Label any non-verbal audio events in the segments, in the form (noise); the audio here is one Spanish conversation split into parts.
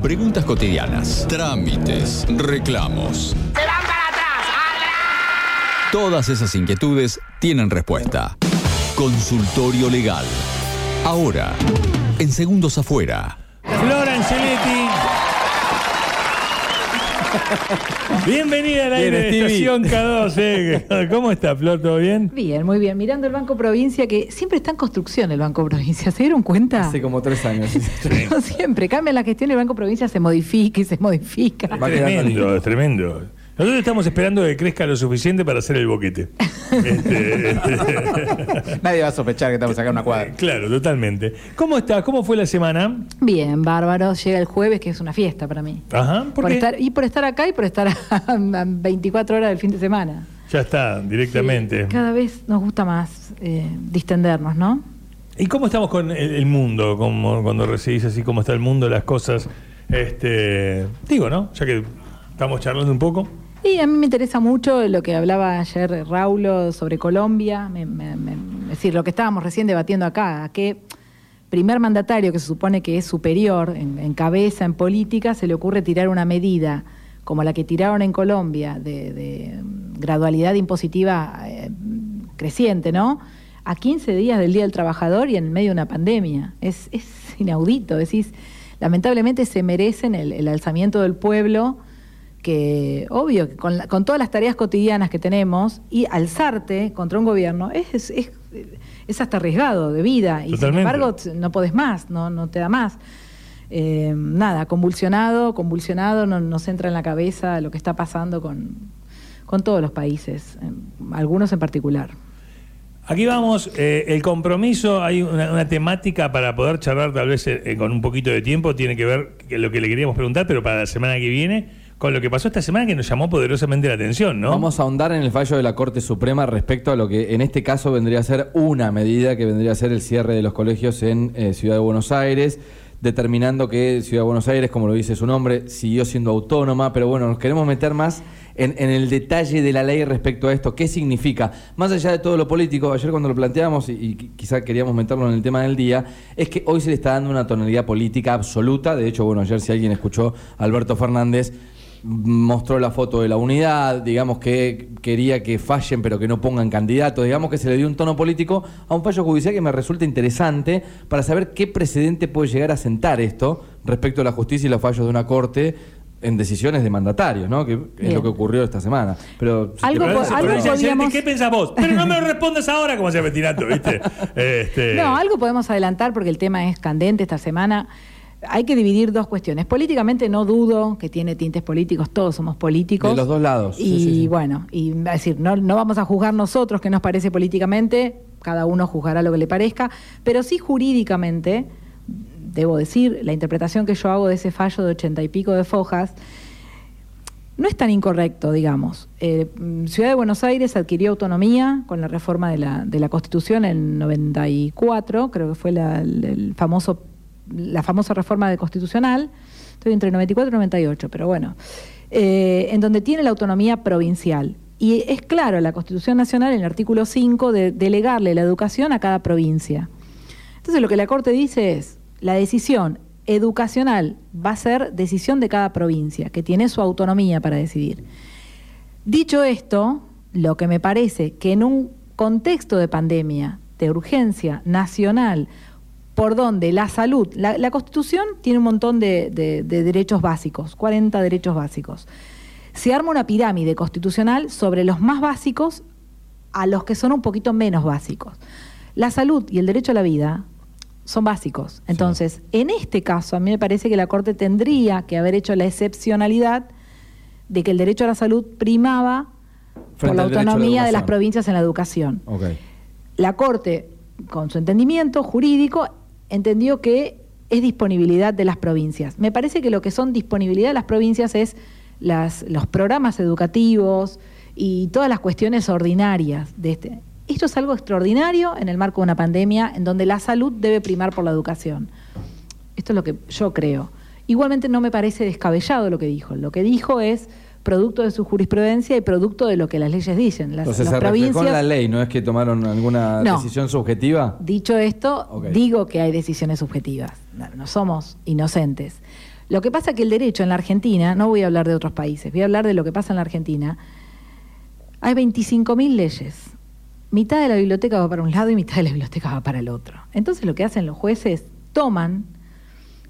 Preguntas cotidianas, trámites, reclamos. ¡Se van para atrás! Todas esas inquietudes tienen respuesta. Consultorio Legal. Ahora, en Segundos Afuera. Flora Angeletti. Bienvenida al aire Bien, de. Estación K2. eh. ¿Cómo está, Flor? ¿Todo bien? Bien, muy bien. Mirando el Banco Provincia, que siempre está en construcción el Banco Provincia. ¿Se dieron cuenta? Hace como tres años. (laughs) No siempre. Cambia la gestión y el Banco Provincia se modifica y se modifica. Va quedando tremendo, es tremendo. Nosotros estamos esperando que crezca lo suficiente para hacer el boquete. (laughs) Este, este, Nadie va a sospechar que estamos acá en una cuadra. claro, totalmente. ¿Cómo está? ¿Cómo fue la semana? Bien, bárbaro. Llega el jueves, que es una fiesta para mí. Ajá, ¿por, Por qué? estar, y por estar acá y por estar (laughs) a 24 horas del fin de semana. Ya está, directamente. Sí, cada vez nos gusta más eh, distendernos, ¿no? ¿Y cómo estamos con el, el mundo? Como cuando recibís así cómo está el mundo, las cosas. Este, digo, ¿no? Ya que estamos charlando un poco. Y a mí me interesa mucho lo que hablaba ayer Raulo sobre Colombia, me- me- es decir, lo que estábamos recién debatiendo acá, a qué primer mandatario que se supone que es superior en, cabeza, en política, se le ocurre tirar una medida como la que tiraron en Colombia de, de, gradualidad impositiva eh, creciente, ¿no? A 15 días del Día del Trabajador y en medio de una pandemia. Es, inaudito, decís, lamentablemente se merecen el alzamiento del pueblo que obvio que con, la- con todas las tareas cotidianas que tenemos y alzarte contra un gobierno es, es, es- hasta arriesgado de vida y sin embargo no podés más, no, no te da más. Eh, nada, convulsionado, convulsionado, no nos entra en la cabeza lo que está pasando con, con todos los países, algunos en particular. Aquí vamos, eh, el compromiso, hay una, una temática para poder charlar tal vez eh, con un poquito de tiempo, tiene que ver que lo que le queríamos preguntar, pero para la semana que viene, con lo que pasó esta semana que nos llamó poderosamente la atención, ¿no? Vamos a ahondar en el fallo de la Corte Suprema respecto a lo que en este caso vendría a ser una medida que vendría a ser el cierre de los colegios en eh, Ciudad de Buenos Aires, determinando que Ciudad de Buenos Aires, como lo dice su nombre, siguió siendo autónoma, pero bueno, nos queremos meter más en, el detalle de la ley respecto a esto, qué significa, más allá de todo lo político, ayer cuando lo planteamos y, y quizá queríamos meterlo en el tema del día, es que hoy se le está dando una tonalidad política absoluta, de hecho, bueno, ayer si alguien escuchó a Alberto Fernández, mostró la foto de la unidad, digamos que quería que fallen pero que no pongan candidatos, digamos que se le dio un tono político a un fallo judicial que me resulta interesante para saber qué precedente puede llegar a sentar esto respecto a la justicia y los fallos de una corte en decisiones de mandatarios, ¿no? Que es lo que ocurrió esta semana. Pero si te Algo parece, po- algo Pero dice, podíamos- ¿Qué pensás vos? Pero no me respondas ahora, como hacía Betinato, ¿viste? (laughs) Este, No, algo podemos adelantar porque el tema es candente esta semana. Hay que dividir dos cuestiones. Políticamente no dudo que tiene tintes políticos, todos somos políticos. De los dos lados, Y sí, sí, sí. bueno, y es decir, no, no vamos a juzgar nosotros qué nos parece políticamente, cada uno juzgará lo que le parezca, pero sí jurídicamente, debo decir, la interpretación que yo hago de ese fallo de ochenta y pico de fojas, no es tan incorrecto, digamos. Eh, Ciudad de Buenos Aires adquirió autonomía con la reforma de la, de la Constitución en 94, creo que fue la, el- el famoso, la famosa reforma de constitucional, estoy entre 94 y 98, pero bueno, eh, en donde tiene la autonomía provincial. Y es claro, la Constitución Nacional, en el artículo 5, de delegarle la educación a cada provincia. Entonces lo que la Corte dice es, la decisión educacional va a ser decisión de cada provincia, que tiene su autonomía para decidir. Dicho esto, lo que me parece que en un contexto de pandemia, de urgencia nacional, por donde la salud, la, la Constitución tiene un montón de, de- de derechos básicos, 40 derechos básicos. Se arma una pirámide constitucional sobre los más básicos a los que son un poquito menos básicos. La salud y el derecho a la vida son básicos. Entonces, en este caso, a mí me parece que la Corte tendría que haber hecho la excepcionalidad de que el derecho a la salud primaba por la autonomía de las provincias en la educación. La Corte, con su entendimiento jurídico, entendió que es disponibilidad de las provincias. Me parece que lo que son disponibilidad de las provincias es los programas educativos y todas las cuestiones ordinarias de este. Esto es algo extraordinario en el marco de una pandemia en donde la salud debe primar por la educación. Esto es lo que yo creo. Igualmente no me parece descabellado lo que dijo. Lo que dijo es producto de su jurisprudencia y producto de lo que las leyes dicen. Las, Entonces las se provincias- la ley, ¿no es que tomaron alguna No. decisión subjetiva? Dicho esto, digo que hay decisiones subjetivas. No, no somos inocentes. Lo que pasa que el derecho en la Argentina, no voy a hablar de otros países, voy a hablar de lo que pasa en la Argentina, hay 25.000 leyes. Mitad de la biblioteca va para un lado y mitad de la biblioteca va para el otro. Entonces lo que hacen los jueces, toman,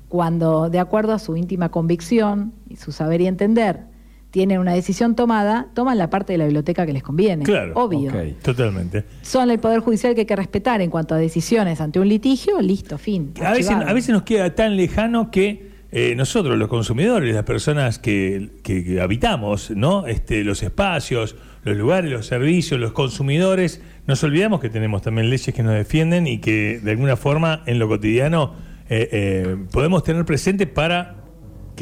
cuando de acuerdo a su íntima convicción y su saber y entender, tienen una decisión tomada, toman la parte de la biblioteca que les conviene. Claro. Obvio. Totalmente. Son el Poder Judicial que hay que respetar en cuanto a decisiones ante un litigio, listo, fin. A veces, a veces nos queda tan lejano que eh, nosotros, los consumidores, las personas que, que- que habitamos, ¿no? Este, los espacios, los lugares, los servicios, los consumidores, nos olvidamos que tenemos también leyes que nos defienden y que de alguna forma en lo cotidiano eh, eh, podemos tener presente para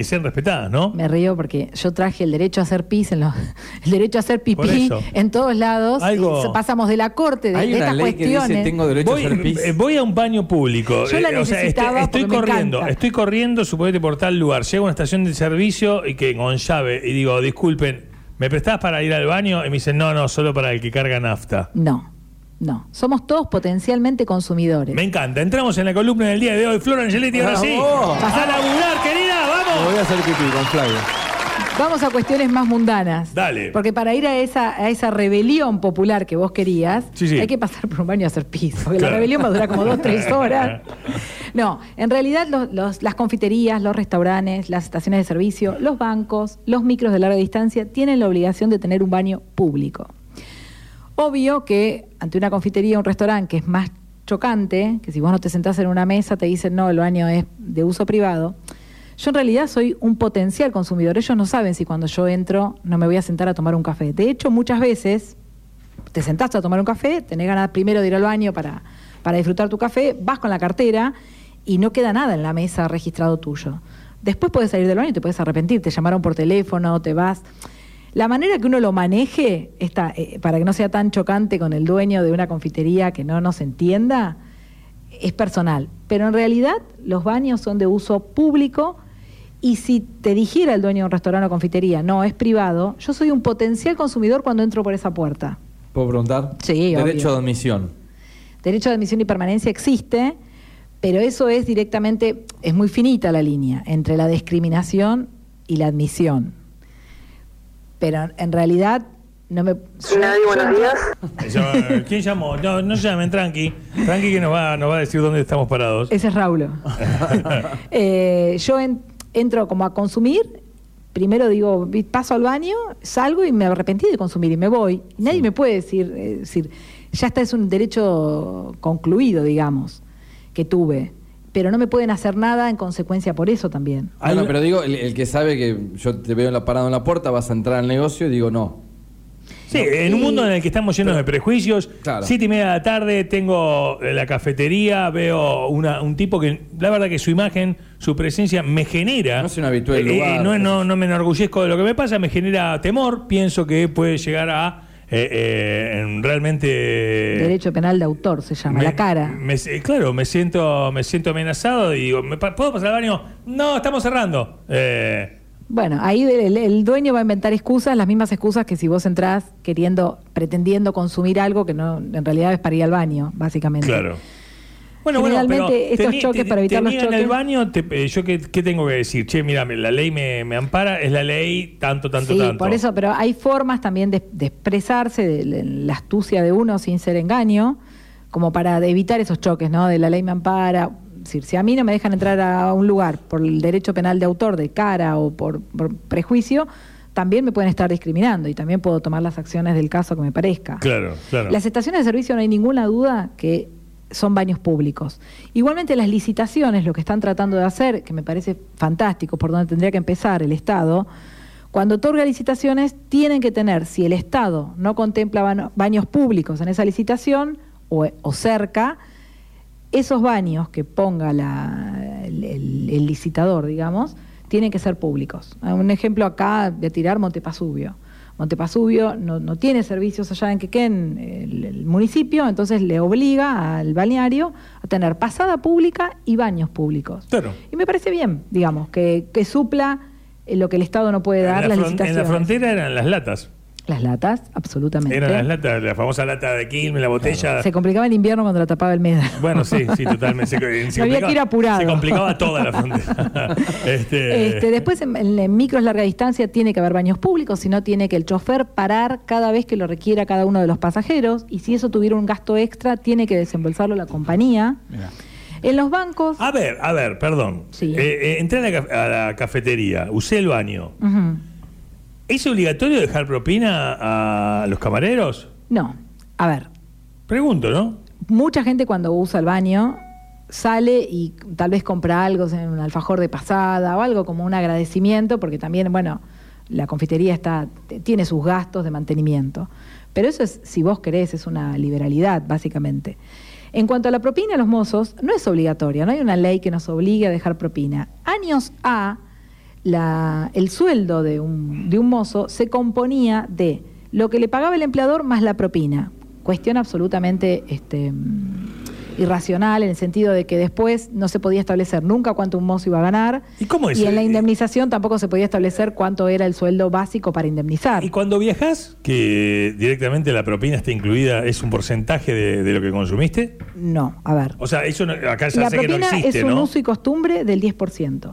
que sean respetadas, ¿no? Me río porque yo traje el derecho a hacer pis, en los, (laughs) el derecho a hacer pipí en todos lados. Algo- pasamos de la corte de, Hay de una estas ley que cuestiones. dice tengo derecho Voy, a hacer pis. eh, voy a un baño público. Yo la eh, o sea, este- necesitaba estoy corriendo, estoy corriendo, suponete por tal lugar. Llego a una estación de servicio y que con llave y digo, disculpen, ¿me prestás para ir al baño? Y me dicen, no, no, solo para el que carga nafta. No, no. Somos todos potencialmente consumidores. Me encanta. Entramos en la columna del día de hoy. Flor Angeletti, ahora sí. ¡Bravo! ¡A laburar, querida! Voy a hacer pipí con Flavio. Vamos a cuestiones más mundanas. Dale. Porque para ir a esa, a esa rebelión popular que vos querías, Sí, sí. hay que pasar por un baño a hacer pis. Porque Claro. la rebelión va a durar como dos, tres (laughs) horas. No, en realidad los- los- las confiterías, los restaurantes, las estaciones de servicio, los bancos, los micros de larga distancia tienen la obligación de tener un baño público. Obvio que ante una confitería o un restaurante que es más chocante, que si vos no te sentás en una mesa te dicen no, el baño es de uso privado. Yo en realidad soy un potencial consumidor. Ellos no saben si cuando yo entro no me voy a sentar a tomar un café. De hecho, muchas veces te sentaste a tomar un café, tenés ganas primero de ir al baño para, para disfrutar tu café, vas con la cartera y no queda nada en la mesa registrado tuyo. Después puedes salir del baño y te puedes arrepentir, te llamaron por teléfono, te vas. La manera que uno lo maneje, esta, eh, para que no sea tan chocante con el dueño de una confitería que no nos entienda, es personal. Pero en realidad los baños son de uso público y si te dijera el dueño de un restaurante o confitería, no, es privado, yo soy un potencial consumidor cuando entro por esa puerta. ¿Puedo preguntar? Sí, Derecho obvio. de admisión. Derecho de admisión y permanencia existe, pero eso es directamente, es muy finita la línea entre la discriminación y la admisión. Pero en realidad no me... Nadie, buenos días. (laughs) ¿Quién llamó? No, no llamen, tranqui. Tranqui que nos va, nos va a decir dónde estamos parados. Ese es Raulo. (laughs) Eh, yo en- entro como a consumir, primero digo, paso al baño, salgo y me arrepentí de consumir y me voy. Y nadie me puede decir, eh, decir, ya está, es un derecho concluido, digamos, que tuve. Pero no me pueden hacer nada en consecuencia por eso también. Ah, no, pero digo, el, el que sabe que yo te veo en la- parado en la puerta, vas a entrar al negocio y digo, no. Sí, en un mundo en el que estamos llenos de prejuicios, Claro. siete y media de la tarde tengo eh, la cafetería, veo una- un tipo que la verdad que su imagen, su presencia me genera. No es un habitual Eh, eh, lugar. no, no, no me enorgullezco de lo que me pasa, me genera temor, pienso que puede llegar a eh, eh, en realmente... Derecho penal de autor se llama, me- la cara. me- claro, me siento, me siento amenazado y digo, ¿me pa- ¿puedo pasar al baño? No, estamos cerrando. Eh, Bueno, ahí el, el dueño va a inventar excusas, las mismas excusas que si vos entrás queriendo, pretendiendo consumir algo que no, en realidad es para ir al baño, básicamente. Claro. Bueno, bueno, Generalmente pero estos teni- choques te- para evitar los tenía en el baño, te- eh, yo qué, qué tengo que decir, che, mira, la ley me, me ampara, es la ley tanto, tanto, sí, tanto. por eso, pero hay formas también de, de expresarse de, la astucia de uno sin ser engaño, como para evitar esos choques, ¿no? De la ley me ampara. Es decir, si a mí no me dejan entrar a un lugar por el derecho penal de autor, de cara o por, por prejuicio, también me pueden estar discriminando y también puedo tomar las acciones del caso que me parezca. Claro, claro. Las estaciones de servicio no hay ninguna duda que son baños públicos. Igualmente las licitaciones, lo que están tratando de hacer, que me parece fantástico, por donde tendría que empezar el Estado, cuando otorga licitaciones tienen que tener, si el Estado no contempla baños públicos en esa licitación o, o cerca, esos baños que ponga la- el, el- el licitador, digamos, tienen que ser públicos. Ah, Un ejemplo acá de tirar Montepasubio. Montepasubio no, no tiene servicios allá en Quequén, el, el municipio, entonces le obliga al balneario a tener pasada pública y baños públicos. Claro. Y me parece bien, digamos, que, que supla lo que el Estado no puede dar, la las fron- en la licitaciones. frontera eran las latas. Las latas, absolutamente. Eran las latas, la famosa lata de Quilmes, la botella. Se complicaba en invierno cuando la tapaba el médano. Bueno, sí, sí, (laughs) totalmente. Se, se Había que ir apurado. Se complicaba toda la frontera. (laughs) este, Este, después, en, en micros larga distancia, tiene que haber baños públicos, si no, tiene que el chofer parar cada vez que lo requiera cada uno de los pasajeros. Y si eso tuviera un gasto extra, tiene que desembolsarlo la compañía. Mirá. En los bancos. A ver, a ver, perdón. Sí. Eh, eh, entré a la, ca- a la cafetería, usé el baño. ¿Es obligatorio dejar propina a los camareros? No, a ver, Pregunto, ¿no? mucha gente cuando usa el baño sale y tal vez compra algo, en un alfajor de pasada o algo como un agradecimiento, porque también, bueno, la confitería está, tiene sus gastos de mantenimiento. Pero eso es, si vos querés, es una liberalidad, básicamente. En cuanto a la propina a los mozos, no es obligatoria, no hay una ley que nos obligue a dejar propina. Años A, la- el sueldo de un, de un mozo se componía de lo que le pagaba el empleador más la propina. Cuestión absolutamente este, irracional en el sentido de que después no se podía establecer nunca cuánto un mozo iba a ganar ¿Y cómo es? en la Eh, indemnización tampoco se podía establecer cuánto era el sueldo básico para indemnizar. Y cuando viajas, que directamente la propina está incluida, ¿es un porcentaje de, de lo que consumiste? No, a ver. O sea, eso no- acá ya La sé que no existe, es un ¿no? uso y costumbre del 10%.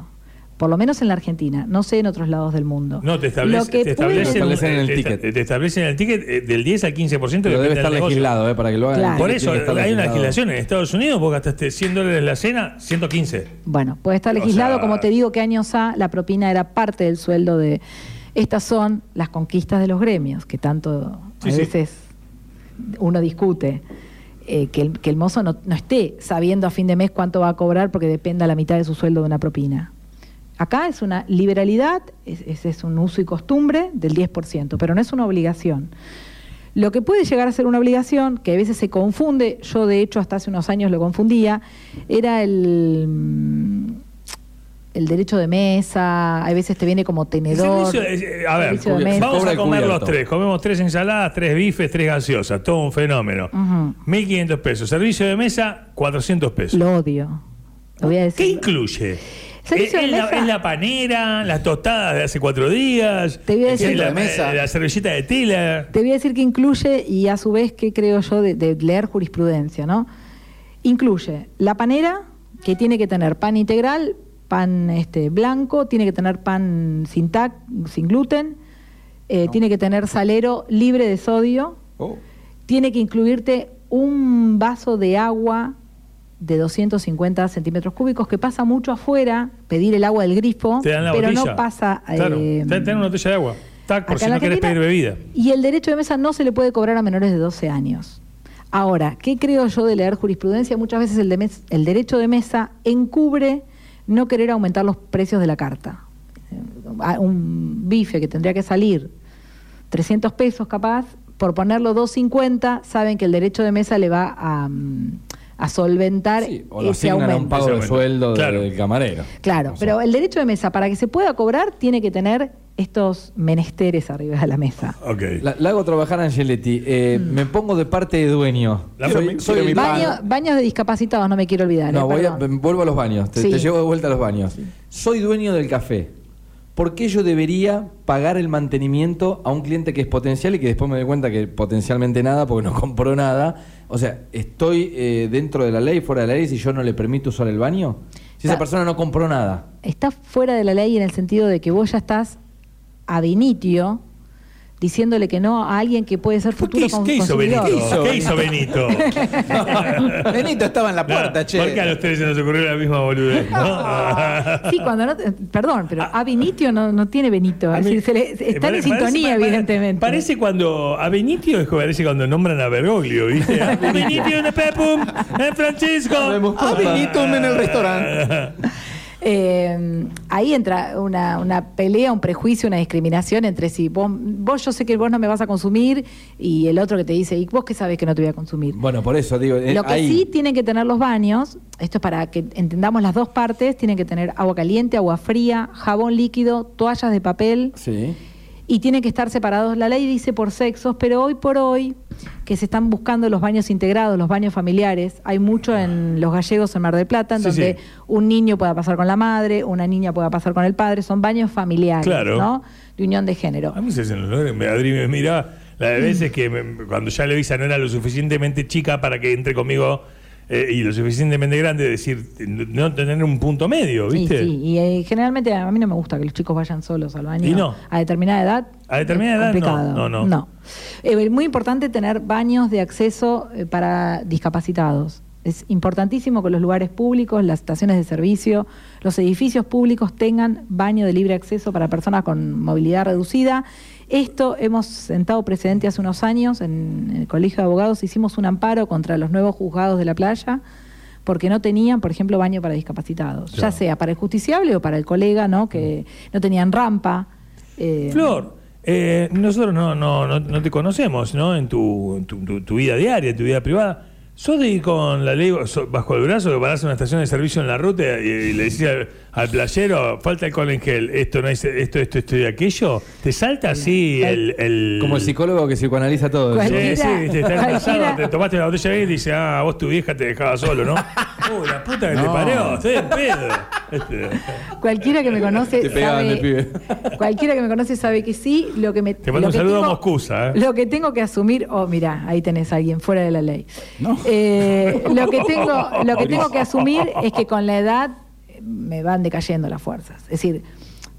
Por lo menos en la Argentina, no sé en otros lados del mundo. No, te, establece, Lo que te puede- establecen, en el te- ticket. Te establecen en el ticket eh, del 10 al 15%. Pero debe estar legislado, ¿eh? Para que lo hagan. Claro. Por eso hay una legislación. En Estados Unidos vos gastaste 100 dólares la cena, 115. Bueno, puede estar O legislado, sea- como te digo, que años A la propina era parte del sueldo de... Estas son las conquistas de los gremios, que tanto Sí, a sí. veces uno discute. eh, que, el, que el mozo no, no esté sabiendo a fin de mes cuánto va a cobrar porque dependa la mitad de su sueldo de una propina. Acá es una liberalidad, es, es- un uso y costumbre del 10%, pero no es una obligación. Lo que puede llegar a ser una obligación, que a veces se confunde, yo de hecho hasta hace unos años lo confundía, era el, mm, el derecho de mesa, a veces te viene como tenedor. servicio, eh, a ver, servicio de mesa. vamos a comer los tres. Comemos tres ensaladas, tres bifes, tres gaseosas. Todo un fenómeno. Ujú. 1.500 pesos. Servicio de mesa, 400 pesos. Lo odio. Lo voy a decir. ¿Qué incluye? ¿Es, la, mesa. es la panera, las tostadas de hace cuatro días? Te voy a ¿Es decir- la, de mesa. la servilleta de tela? Te voy a decir que incluye, y a su vez, ¿qué creo yo de, de leer jurisprudencia, no? Incluye la panera, que tiene que tener pan integral, pan este, blanco, tiene que tener pan sin tac, sin gluten, eh, tiene que tener salero libre de sodio, Oh. tiene que incluirte un vaso de agua de 250 centímetros cúbicos, que pasa mucho afuera, pedir el agua del grifo, Te dan la pero botella. no pasa... Claro, eh, te, te dan una botella de agua. Tac, por si no querés pedir bebida. Y el derecho de mesa no se le puede cobrar a menores de 12 años. Ahora, ¿qué creo yo de leer jurisprudencia? Muchas veces el, de mes- el derecho de mesa encubre no querer aumentar los precios de la carta. Eh, Un bife que tendría que salir 300 pesos capaz, por ponerlo 250, saben que el derecho de mesa le va a, mm, a solventar Sí, o lo ese asignan a un aumento. pago de aumento. sueldo Claro. del camarero. Claro, O sea, pero el derecho de mesa, para que se pueda cobrar, tiene que tener estos menesteres arriba de la mesa. Ok. La, la hago trabajar a Angeletti. Eh, Mm. Me pongo de parte de dueño. La- soy, mi. Baño- baños de discapacitados, no me quiero olvidar. No, eh, voy a- vuelvo a los baños. Te, Sí. te llevo de vuelta a los baños. Soy dueño del café. ¿Por qué yo debería pagar el mantenimiento a un cliente que es potencial y que después me doy cuenta que potencialmente nada porque no (laughs) compró nada? O sea, ¿estoy eh, dentro de la ley, fuera de la ley si yo no le permito usar el baño? Si esa persona no compró nada. Está fuera de la ley en el sentido de que vos ya estás ad initio diciéndole que no a alguien que puede ser ¿Qué, futuro hizo- con- qué hizo. Benito? ¿Qué hizo Benito? Benito estaba en la puerta, No, che. ¿Por qué a los tres se nos ocurrió la misma boludez? ¿no? (laughs) Sí, cuando no, perdón, pero a Benitio no, no tiene Benito. A Es decir, se le- eh, están pare- en sintonía, parece- evidentemente. Parece cuando a Benitio es como parece cuando nombran a Bergoglio, ¿viste? (laughs) A Benitio, pepum, eh, Francisco. Ah, Benito en el restaurante. (laughs) Eh, ahí entra una, una pelea, un prejuicio, una discriminación entre si vos, vos yo sé que vos no me vas a consumir y el otro que te dice, ¿y vos qué sabes que no te voy a consumir? Bueno, por eso digo. eh, Lo que ahí- sí tienen que tener los baños, esto es para que entendamos las dos partes, tienen que tener agua caliente, agua fría, jabón líquido, toallas de papel Sí. Y tienen que estar separados. La ley dice por sexos, pero hoy por hoy que se están buscando los baños integrados, los baños familiares, hay mucho en los gallegos en Mar del Plata, en Sí, donde sí. un niño pueda pasar con la madre, una niña pueda pasar con el padre, son baños familiares, Claro. ¿no? De unión de género. A mí se me mira la de veces que me- cuando ya Levisa no era lo suficientemente chica para que entre conmigo eh, y lo suficientemente grande, decir, no tener un punto medio, Sí, ¿viste? sí, y eh, generalmente a mí no me gusta que los chicos vayan solos al baño. Y no. A determinada edad. A determinada es edad, no, complicado. no, no. Eh, muy importante tener baños de acceso eh, para discapacitados. Es importantísimo que los lugares públicos, las estaciones de servicio, los edificios públicos tengan baño de libre acceso para personas con movilidad reducida. Esto hemos sentado precedente hace unos años en el Colegio de Abogados, hicimos un amparo contra los nuevos juzgados de la playa porque no tenían, por ejemplo, baño para discapacitados, ya sea para el justiciable o para el colega, ¿no? Que no tenían rampa. eh, Flor, eh, nosotros no, no, no, no te conocemos, ¿no? En tu, tu, tu- tu vida diaria, en tu vida privada. ¿Sos de ir con la ley bajo el brazo que parás en una estación de servicio en la ruta y, y le decís al, al playero, falta alcohol en gel, esto, no es, esto, esto, esto y aquello? ¿Te salta así el, el- Como el psicólogo que psicoanaliza todo. Sí, Cualquiera- sí, viste, estás (laughs) te tomaste la botella de y dice, ah, vos tu vieja te dejaba solo, ¿no? (laughs) Uy, la puta que te No. parió, estoy en pedo. Este, Cualquiera que me conoce Te de sabe, pibe. cualquiera que me conoce sabe que sí, lo que me Te mando lo un que saludo a tengo- Moscusa, ¿eh? Lo que tengo que asumir, oh, mira, ahí tenés a alguien fuera de la ley. No. Eh, lo que tengo, lo que tengo que asumir es que con la edad me van decayendo las fuerzas. Es decir,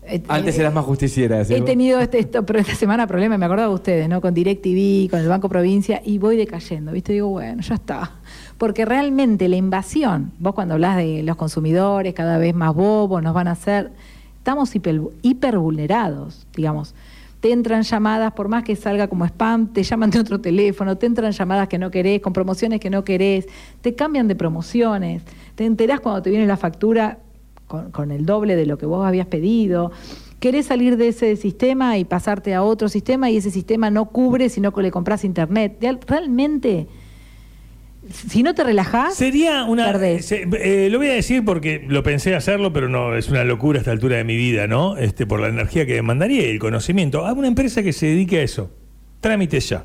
eh, Antes eh, eras más justiciera. decís He tenido este, esto, pero esta semana problemas, me acordaba de ustedes, ¿no? Con DirecTV, con el Banco Provincia, y voy decayendo, ¿viste? Digo, bueno, ya está. Porque realmente la invasión, vos cuando hablas de los consumidores, cada vez más bobos, nos van a hacer, estamos hiper, hipervulnerados, digamos. Te entran llamadas, por más que salga como spam, te llaman de otro teléfono, te entran llamadas que no querés, con promociones que no querés, te cambian de promociones, te enterás cuando te viene la factura con, el doble de lo que vos habías pedido. Querés salir de ese sistema y pasarte a otro sistema y ese sistema no cubre sino que le compras internet. Real- Realmente, si no te relajás, Sería una. perdés. se- eh, lo voy a decir porque lo pensé hacerlo, pero no, es una locura a esta altura de mi vida, ¿no? Este, por la energía que demandaría y el conocimiento. A una empresa que se dedique a eso. Trámites ya.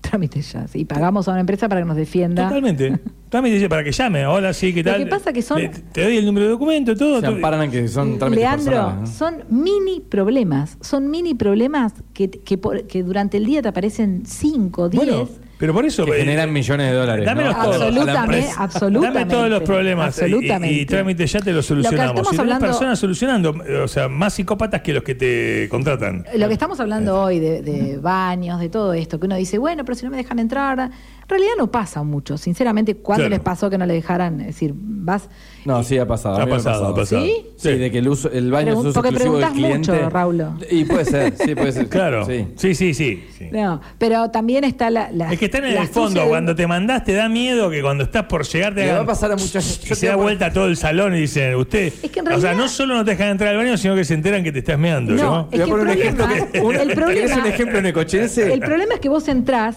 trámites ya. Y pagamos a una empresa para que nos defienda. Totalmente. (laughs) Trámites ya para que llame. Hola, sí, ¿qué Lo tal? que pasa que son- Le- te doy el número de documento, todo. Se amparan en que son trámites Leandro, personales, ¿no? son mini problemas. Son mini problemas que, que, por- que durante el día te aparecen 5, 10. Bueno, pero por eso. Que eh, generan millones de dólares. Dámelos ¿no? todos. Absolutamente, absolutamente. Dame todos los problemas. y- Absolutamente. Y, y trámites ya te los Lo que solucionamos. Y tenés hablando- personas solucionando. O sea, más psicópatas que los que te contratan. Lo que estamos hablando hoy de, de baños, de todo esto, que uno dice, bueno, pero si no me dejan entrar, en realidad no pasa mucho. Sinceramente, ¿cuándo Claro. les pasó que no le dejaran? Es decir, vas... No, sí ha pasado. a Ha mí me pasado, ha pasado. ¿Sí? Sí, de que el, uso, el baño es Pregun- uso porque exclusivo del preguntás cliente. mucho, Raulo. Y puede ser, sí, puede ser. (laughs) Claro. Sí. Sí, sí. No, pero también está la... la Es que están en la el fondo. de- Cuando te mandás, te da miedo que cuando estás por llegar te Le va hagan- a pasar a mucha Y se da vuelta todo el salón y dicen, usted. Es que en O sea, realidad- no solo no te dejan entrar al baño, sino que se enteran que te estás meando, ¿no? No, Te voy a Es que poner un el (laughs) ejemplo. problema- que- ¿Querés un ejemplo necochense? El problema es que vos entrás,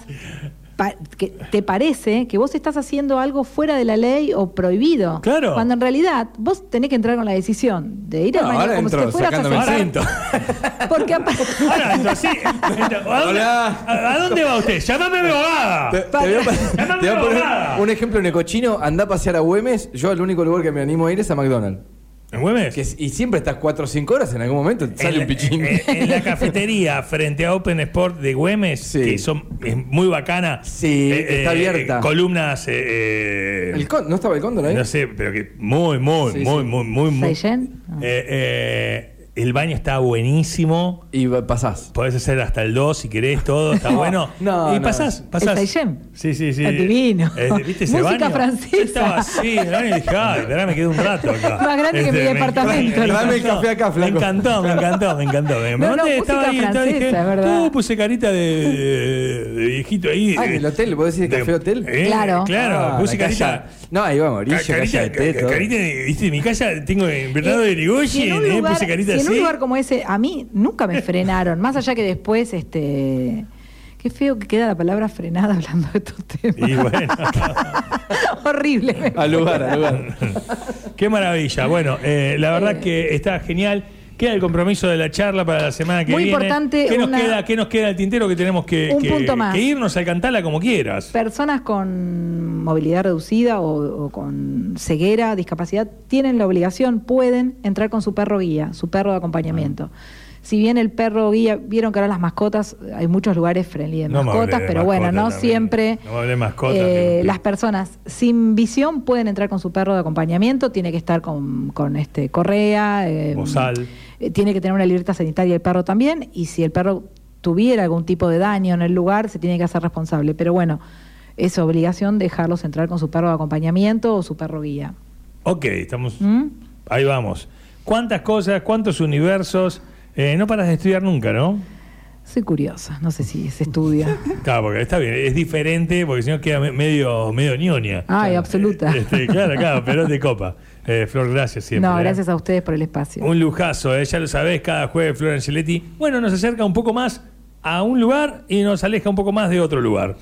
pa- que te parece que vos estás haciendo algo fuera de la ley o prohibido. Claro. Cuando en realidad vos tenés que entrar con la decisión de ir al No, baño ahora como si entro te fueras a el sentar. (laughs) Porque Ahora, entonces, sí. (laughs) ¿a, dónde, Hola. a- a dónde va usted? Llámame a mi abogada. Te, te voy a, te voy a poner un ejemplo necochino. Anda a pasear a Güemes. Yo, el único lugar que me animo a ir es a McDonald's. ¿En Güemes? Que es- y siempre estás 4 o 5 horas. En algún momento te sale en, un pichín. en- en la cafetería (laughs) frente a Open Sport de Güemes, Sí. que son es muy bacana. Sí, está abierta. columnas. eh, eh, El con- ¿No estaba el cóndor ahí? no sé, pero que muy, muy, Sí, muy, sí. muy, muy, muy. Ah. Eh, eh, el baño está buenísimo. Y pasás. Podés hacer hasta el 2 si querés, todo está (laughs) bueno. no, y no. pasás, pasás. ¿El? Sí, sí, sí. Está divino. Eh, ¿Viste (laughs) ese Música baño? francesa. Yo estaba así, el baño y dije, ay, esperá, me quedo un rato acá. Este, (laughs) Más grande que mi me departamento. encantó, Dame el café acá, Me encantó, me encantó, me encantó. Me No, no, estaba ahí, estaba, francesa, dije, es verdad. "Uh, puse carita de, de- de viejito ahí. Ah, en el hotel, ¿vos decís café hotel? Eh, Claro. Claro, Ah, puse carita. No, ahí va Mauricio, ca- carita, calla de todo. carita de- viste, en mi casa tengo de Si en Irigoyen, un eh, lugar- puse carita en un lugar como ese, a mí nunca me frenaron, más allá que después, este... Qué feo que queda la palabra frenada hablando de estos temas. Y bueno. (laughs) Horrible. Al lugar, al lugar. Qué maravilla. Bueno, eh, la verdad que está genial. Queda el compromiso de la charla para la semana que Muy viene. importante, ¿Qué nos, queda, ¿Qué nos queda el tintero que tenemos que, Un que- punto más. que irnos al cantala como quieras? Personas con movilidad reducida o, o con ceguera, discapacidad, tienen la obligación, pueden entrar con su perro guía, su perro de acompañamiento. Si bien el perro guía, vieron que ahora las mascotas, hay muchos lugares friendly de No mascotas, de pero bueno, no también. siempre. No de mascotas, eh, las personas sin visión pueden entrar con su perro de acompañamiento, tiene que estar con, con este correa, eh, Bozal. Eh, tiene que tener una libreta sanitaria el perro también, y si el perro tuviera algún tipo de daño en el lugar, se tiene que hacer responsable. Pero bueno, es obligación dejarlos entrar con su perro de acompañamiento o su perro guía. Ok, estamos. ¿Mm? Ahí vamos. ¿Cuántas cosas, cuántos universos? Eh, no paras de estudiar nunca, ¿no? Soy curiosa, no sé si se estudia. (laughs) Claro, porque está bien, es diferente, porque si no queda me- medio, medio ñoña. Ay, absoluta. Este, claro, claro, pero de copa. (laughs) Eh, Flor, gracias siempre. no, ¿eh? gracias a ustedes por el espacio. Un lujazo, eh, ya lo sabés, cada jueves Flor Angeletti. Bueno, nos acerca un poco más a un lugar y nos aleja un poco más de otro lugar.